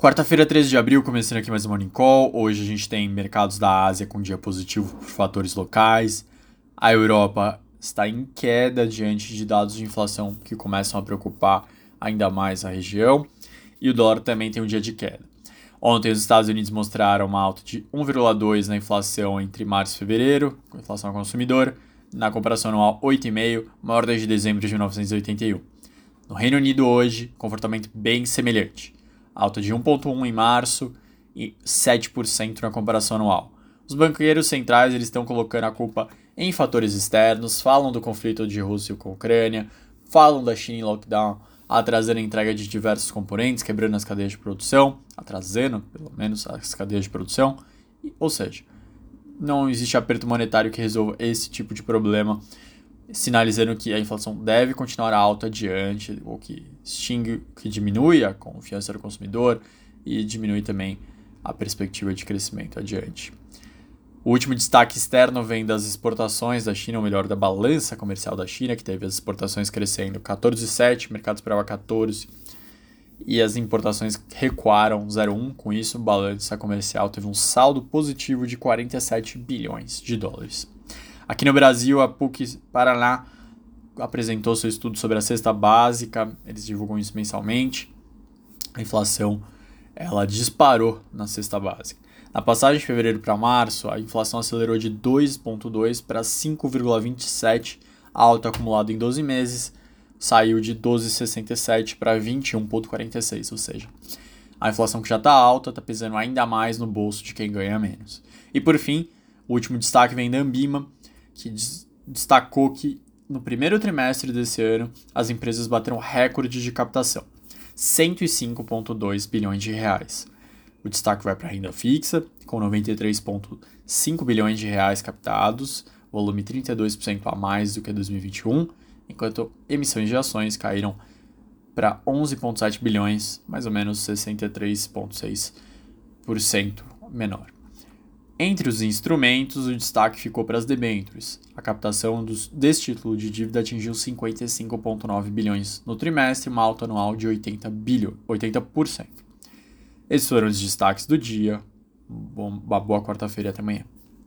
Quarta-feira, 13 de abril, começando aqui mais um Morning Call. Hoje a gente tem mercados da Ásia com dia positivo por fatores locais. A Europa está em queda diante de dados de inflação que começam a preocupar ainda mais a região. E o dólar também tem um dia de queda. Ontem, os Estados Unidos mostraram uma alta de 1,2 na inflação entre março e fevereiro, com inflação ao consumidor, na comparação anual 8,5, maior desde dezembro de 1981. No Reino Unido, hoje, comportamento bem semelhante alta de 1,1% em março e 7% na comparação anual. Os banqueiros centrais eles estão colocando a culpa em fatores externos, falam do conflito de Rússia com a Ucrânia, falam da China em lockdown, atrasando a entrega de diversos componentes, quebrando as cadeias de produção, atrasando pelo menos as cadeias de produção, ou seja, não existe aperto monetário que resolva esse tipo de problema sinalizando que a inflação deve continuar alta adiante, ou que extingue, que diminui a confiança do consumidor e diminui também a perspectiva de crescimento adiante. O último destaque externo vem das exportações da China, ou melhor, da balança comercial da China, que teve as exportações crescendo 14,7, mercado esperava 14, e as importações recuaram 0,1. Com isso, a balança comercial teve um saldo positivo de 47 bilhões de dólares. Aqui no Brasil, a PUC Paraná apresentou seu estudo sobre a cesta básica, eles divulgam isso mensalmente. A inflação ela disparou na cesta básica. Na passagem de fevereiro para março, a inflação acelerou de 2,2 para 5,27, alta acumulado em 12 meses, saiu de 12,67 para 21,46, ou seja, a inflação que já está alta está pesando ainda mais no bolso de quem ganha menos. E por fim, o último destaque vem da Ambima, que destacou que no primeiro trimestre desse ano as empresas bateram recorde de captação, 105,2 bilhões de reais. O destaque vai para a renda fixa, com 93,5 bilhões de reais captados, volume 32% a mais do que 2021, enquanto emissões de ações caíram para 11,7 bilhões, mais ou menos 63,6% menor. Entre os instrumentos, o destaque ficou para as debêntures. A captação dos, desse título de dívida atingiu 55,9 bilhões no trimestre, uma alta anual de 80 bilhões, 80%. Esses foram os destaques do dia. Bom, uma boa quarta-feira até amanhã.